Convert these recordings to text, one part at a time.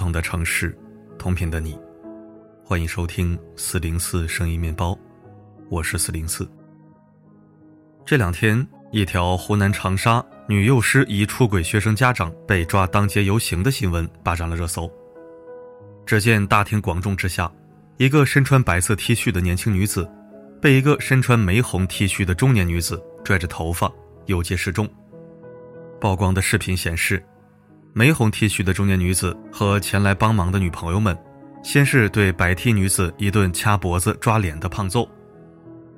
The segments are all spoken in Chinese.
同的城市，同频的你，欢迎收听四零四声音面包，我是四零四。这两天，一条湖南长沙女幼师疑出轨学生家长被抓当街游行的新闻霸占了热搜。只见大庭广众之下，一个身穿白色 T 恤的年轻女子，被一个身穿玫红 T 恤的中年女子拽着头发游街示众。曝光的视频显示。玫红 T 恤的中年女子和前来帮忙的女朋友们，先是对白 T 女子一顿掐脖子、抓脸的胖揍，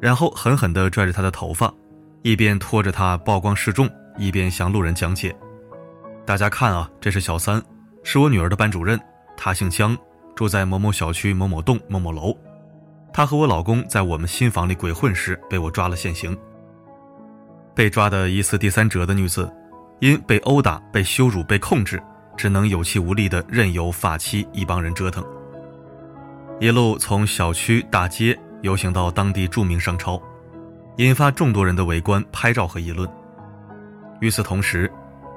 然后狠狠地拽着她的头发，一边拖着她曝光示众，一边向路人讲解：“大家看啊，这是小三，是我女儿的班主任，她姓江，住在某某小区某某栋某某楼。她和我老公在我们新房里鬼混时被我抓了现行。被抓的疑似第三者的女子。”因被殴打、被羞辱、被控制，只能有气无力地任由发妻一帮人折腾，一路从小区、大街游行到当地著名商超，引发众多人的围观、拍照和议论。与此同时，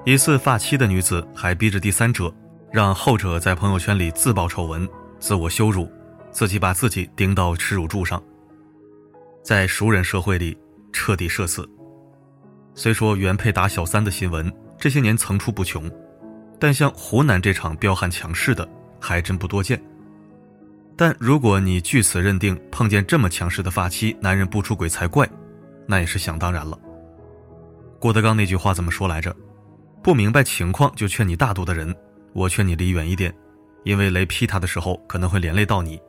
疑似发妻的女子还逼着第三者，让后者在朋友圈里自曝丑闻、自我羞辱，自己把自己钉到耻辱柱上，在熟人社会里彻底社死。虽说原配打小三的新闻这些年层出不穷，但像湖南这场彪悍强势的还真不多见。但如果你据此认定碰见这么强势的发妻，男人不出轨才怪，那也是想当然了。郭德纲那句话怎么说来着？不明白情况就劝你大度的人，我劝你离远一点，因为雷劈他的时候可能会连累到你。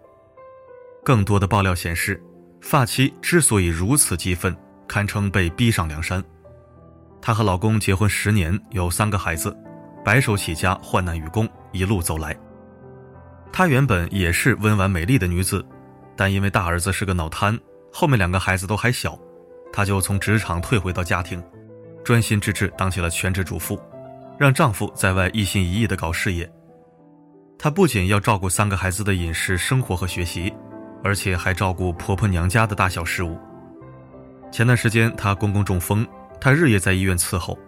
更多的爆料显示，发妻之所以如此激愤，堪称被逼上梁山。她和老公结婚十年，有三个孩子，白手起家，患难与共，一路走来。她原本也是温婉美丽的女子，但因为大儿子是个脑瘫，后面两个孩子都还小，她就从职场退回到家庭，专心致志当起了全职主妇，让丈夫在外一心一意地搞事业。她不仅要照顾三个孩子的饮食、生活和学习，而且还照顾婆婆娘家的大小事务。前段时间，她公公中风。她日夜在医院伺候，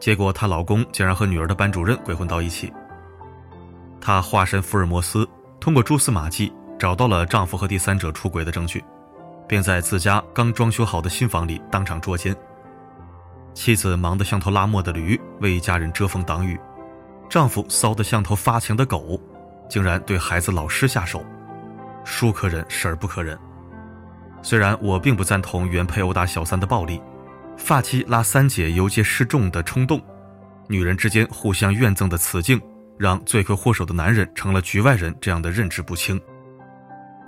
结果她老公竟然和女儿的班主任鬼混到一起。她化身福尔摩斯，通过蛛丝马迹找到了丈夫和第三者出轨的证据，并在自家刚装修好的新房里当场捉奸。妻子忙得像头拉磨的驴，为一家人遮风挡雨；丈夫骚得像头发情的狗，竟然对孩子老师下手，叔可忍，婶儿不可忍。虽然我并不赞同原配殴打小三的暴力。发妻拉三姐游街示众的冲动，女人之间互相怨憎的此境，让罪魁祸首的男人成了局外人这样的认知不清。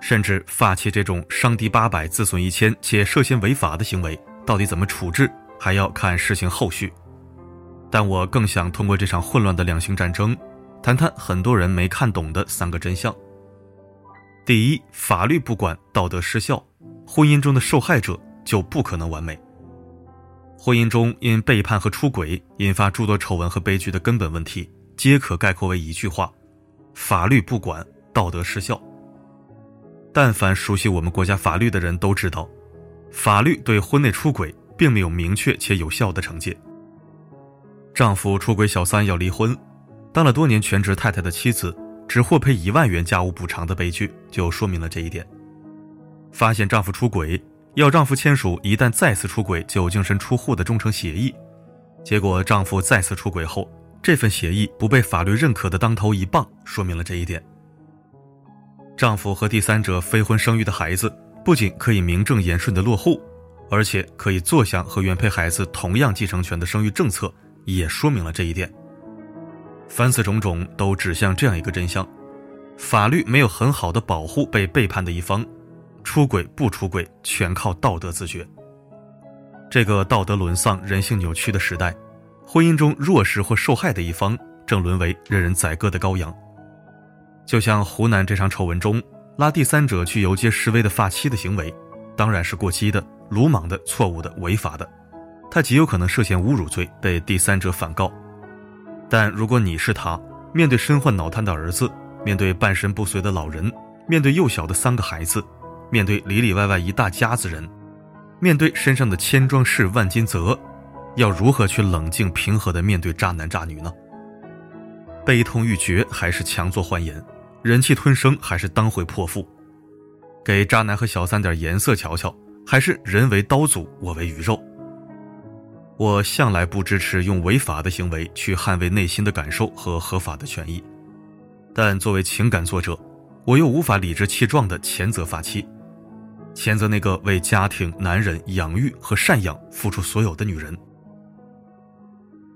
甚至发妻这种伤敌八百自损一千且涉嫌违法的行为，到底怎么处置，还要看事情后续。但我更想通过这场混乱的两性战争，谈谈很多人没看懂的三个真相。第一，法律不管，道德失效，婚姻中的受害者就不可能完美。婚姻中因背叛和出轨引发诸多丑闻和悲剧的根本问题，皆可概括为一句话：法律不管，道德失效。但凡熟悉我们国家法律的人都知道，法律对婚内出轨并没有明确且有效的惩戒。丈夫出轨小三要离婚，当了多年全职太太的妻子只获赔一万元家务补偿的悲剧，就说明了这一点。发现丈夫出轨。要丈夫签署一旦再次出轨就净身出户的忠诚协议，结果丈夫再次出轨后，这份协议不被法律认可的当头一棒，说明了这一点。丈夫和第三者非婚生育的孩子，不仅可以名正言顺的落户，而且可以坐享和原配孩子同样继承权的生育政策，也说明了这一点。凡此种种都指向这样一个真相：法律没有很好的保护被背叛的一方。出轨不出轨，全靠道德自觉。这个道德沦丧、人性扭曲的时代，婚姻中弱势或受害的一方正沦为任人宰割的羔羊。就像湖南这场丑闻中，拉第三者去游街示威的发妻的行为，当然是过激的、鲁莽的、错误的、违法的，他极有可能涉嫌侮辱罪，被第三者反告。但如果你是他，面对身患脑瘫的儿子，面对半身不遂的老人，面对幼小的三个孩子，面对里里外外一大家子人，面对身上的千桩事万金责，要如何去冷静平和地面对渣男渣女呢？悲痛欲绝还是强作欢颜？忍气吞声还是当回泼妇？给渣男和小三点颜色瞧瞧，还是人为刀俎，我为鱼肉？我向来不支持用违法的行为去捍卫内心的感受和合法的权益，但作为情感作者，我又无法理直气壮地谴责发妻，谴责那个为家庭、男人养育和赡养付出所有的女人。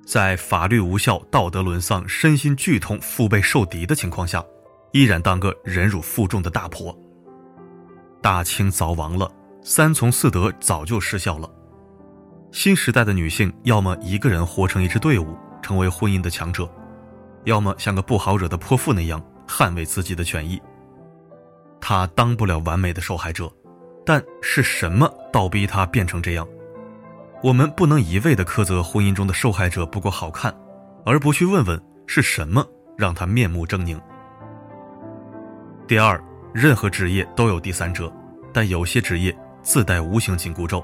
在法律无效、道德沦丧、身心剧痛、腹背受敌的情况下，依然当个忍辱负重的大婆。大清早亡了，三从四德早就失效了。新时代的女性，要么一个人活成一支队伍，成为婚姻的强者，要么像个不好惹的泼妇那样捍卫自己的权益。她当不了完美的受害者，但是什么倒逼他变成这样？我们不能一味的苛责婚姻中的受害者不够好看，而不去问问是什么让他面目狰狞。第二，任何职业都有第三者，但有些职业自带无形紧箍咒。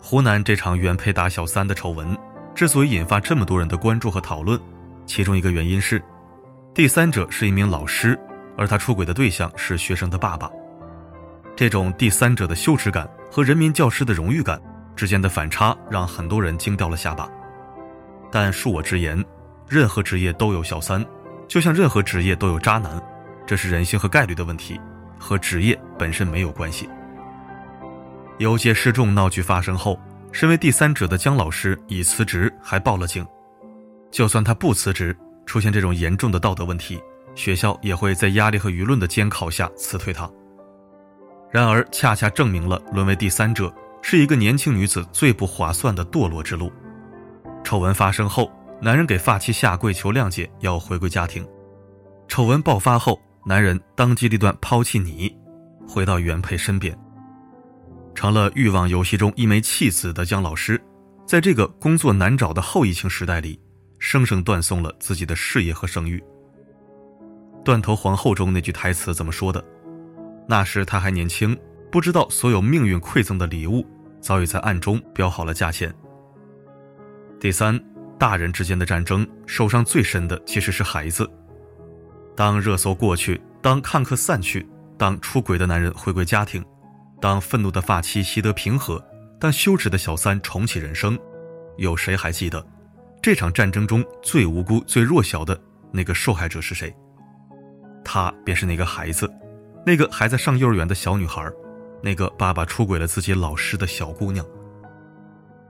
湖南这场原配打小三的丑闻之所以引发这么多人的关注和讨论，其中一个原因是，第三者是一名老师，而他出轨的对象是学生的爸爸。这种第三者的羞耻感和人民教师的荣誉感。之间的反差让很多人惊掉了下巴，但恕我直言，任何职业都有小三，就像任何职业都有渣男，这是人性和概率的问题，和职业本身没有关系。游街示众闹剧发生后，身为第三者的姜老师已辞职，还报了警。就算他不辞职，出现这种严重的道德问题，学校也会在压力和舆论的监考下辞退他。然而，恰恰证明了沦为第三者。是一个年轻女子最不划算的堕落之路。丑闻发生后，男人给发妻下跪求谅解，要回归家庭。丑闻爆发后，男人当机立断抛弃你，回到原配身边，成了欲望游戏中一枚弃子的姜老师。在这个工作难找的后疫情时代里，生生断送了自己的事业和声誉。断头皇后中那句台词怎么说的？那时他还年轻，不知道所有命运馈赠的礼物。早已在暗中标好了价钱。第三，大人之间的战争受伤最深的其实是孩子。当热搜过去，当看客散去，当出轨的男人回归家庭，当愤怒的发妻习得平和，当羞耻的小三重启人生，有谁还记得这场战争中最无辜、最弱小的那个受害者是谁？他便是那个孩子，那个还在上幼儿园的小女孩。那个爸爸出轨了自己老师的小姑娘，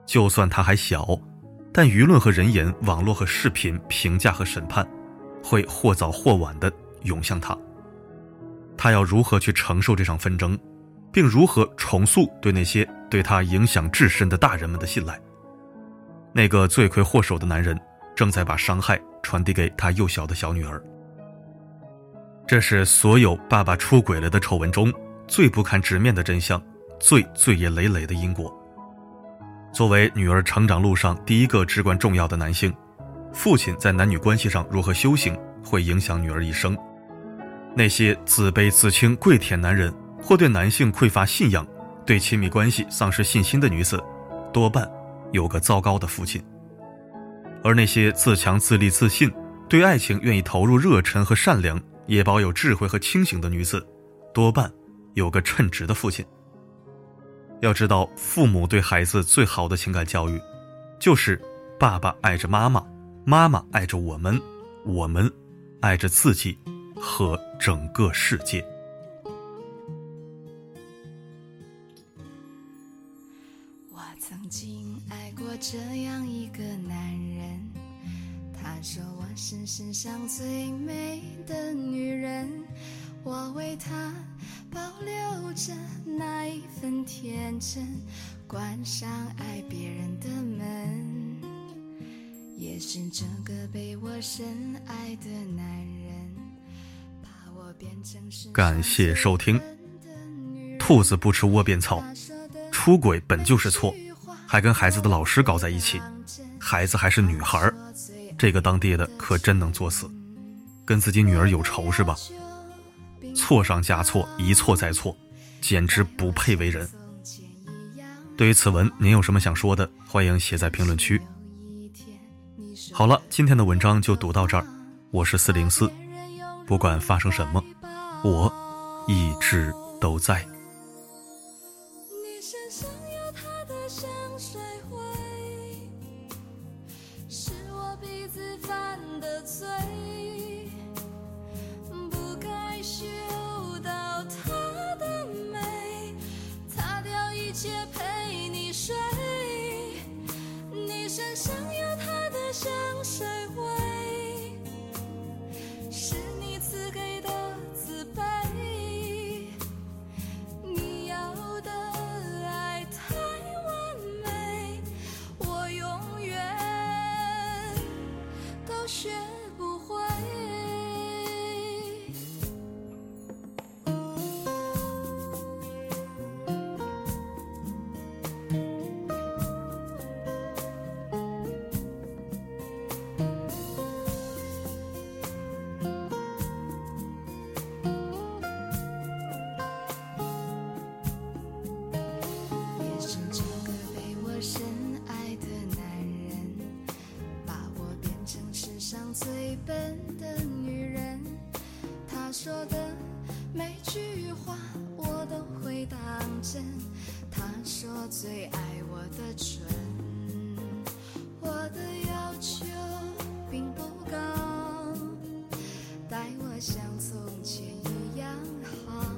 就算她还小，但舆论和人言、网络和视频评价和审判，会或早或晚的涌向她。她要如何去承受这场纷争，并如何重塑对那些对她影响至深的大人们的信赖？那个罪魁祸首的男人正在把伤害传递给他幼小的小女儿。这是所有爸爸出轨了的丑闻中。最不堪直面的真相，最罪业累累的因果。作为女儿成长路上第一个至关重要的男性，父亲在男女关系上如何修行，会影响女儿一生。那些自卑自轻、跪舔男人，或对男性匮乏信仰、对亲密关系丧失信心的女子，多半有个糟糕的父亲。而那些自强自立、自信、对爱情愿意投入热忱和善良，也保有智慧和清醒的女子，多半。有个称职的父亲。要知道，父母对孩子最好的情感教育，就是爸爸爱着妈妈，妈妈爱着我们，我们爱着自己和整个世界。我曾经爱过这样一个男人，他说是世上最美的女人，我为她。保留着那一份天真，关上爱别人的门，也是这个被我深爱的男人，把我变成是。感谢收听。兔子不吃窝边草，出轨本就是错，还跟孩子的老师搞在一起，孩子还是女孩，这个当爹的可真能作死跟自己女儿有仇是吧？错上加错一错再错简直不配为人。对于此文您有什么想说的欢迎写在评论区。好了今天的文章就读到这儿我是四零四不管发生什么我一直都在。像从前一样好。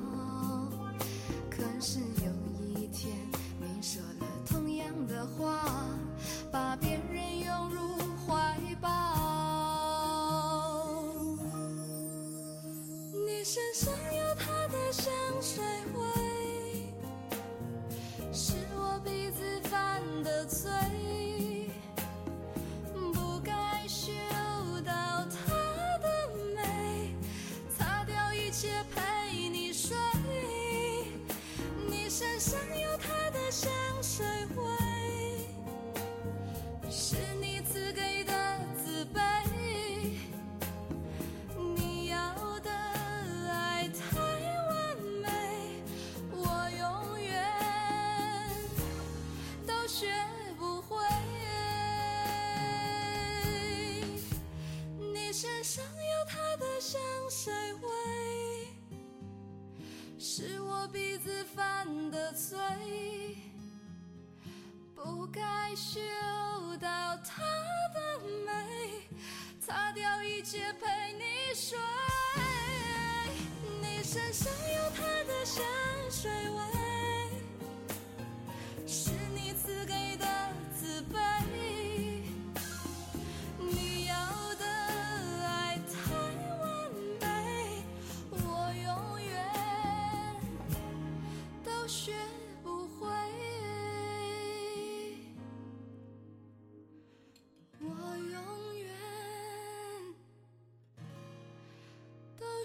该嗅到他的美擦掉一切陪你睡。你身上有他的香水味。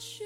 雪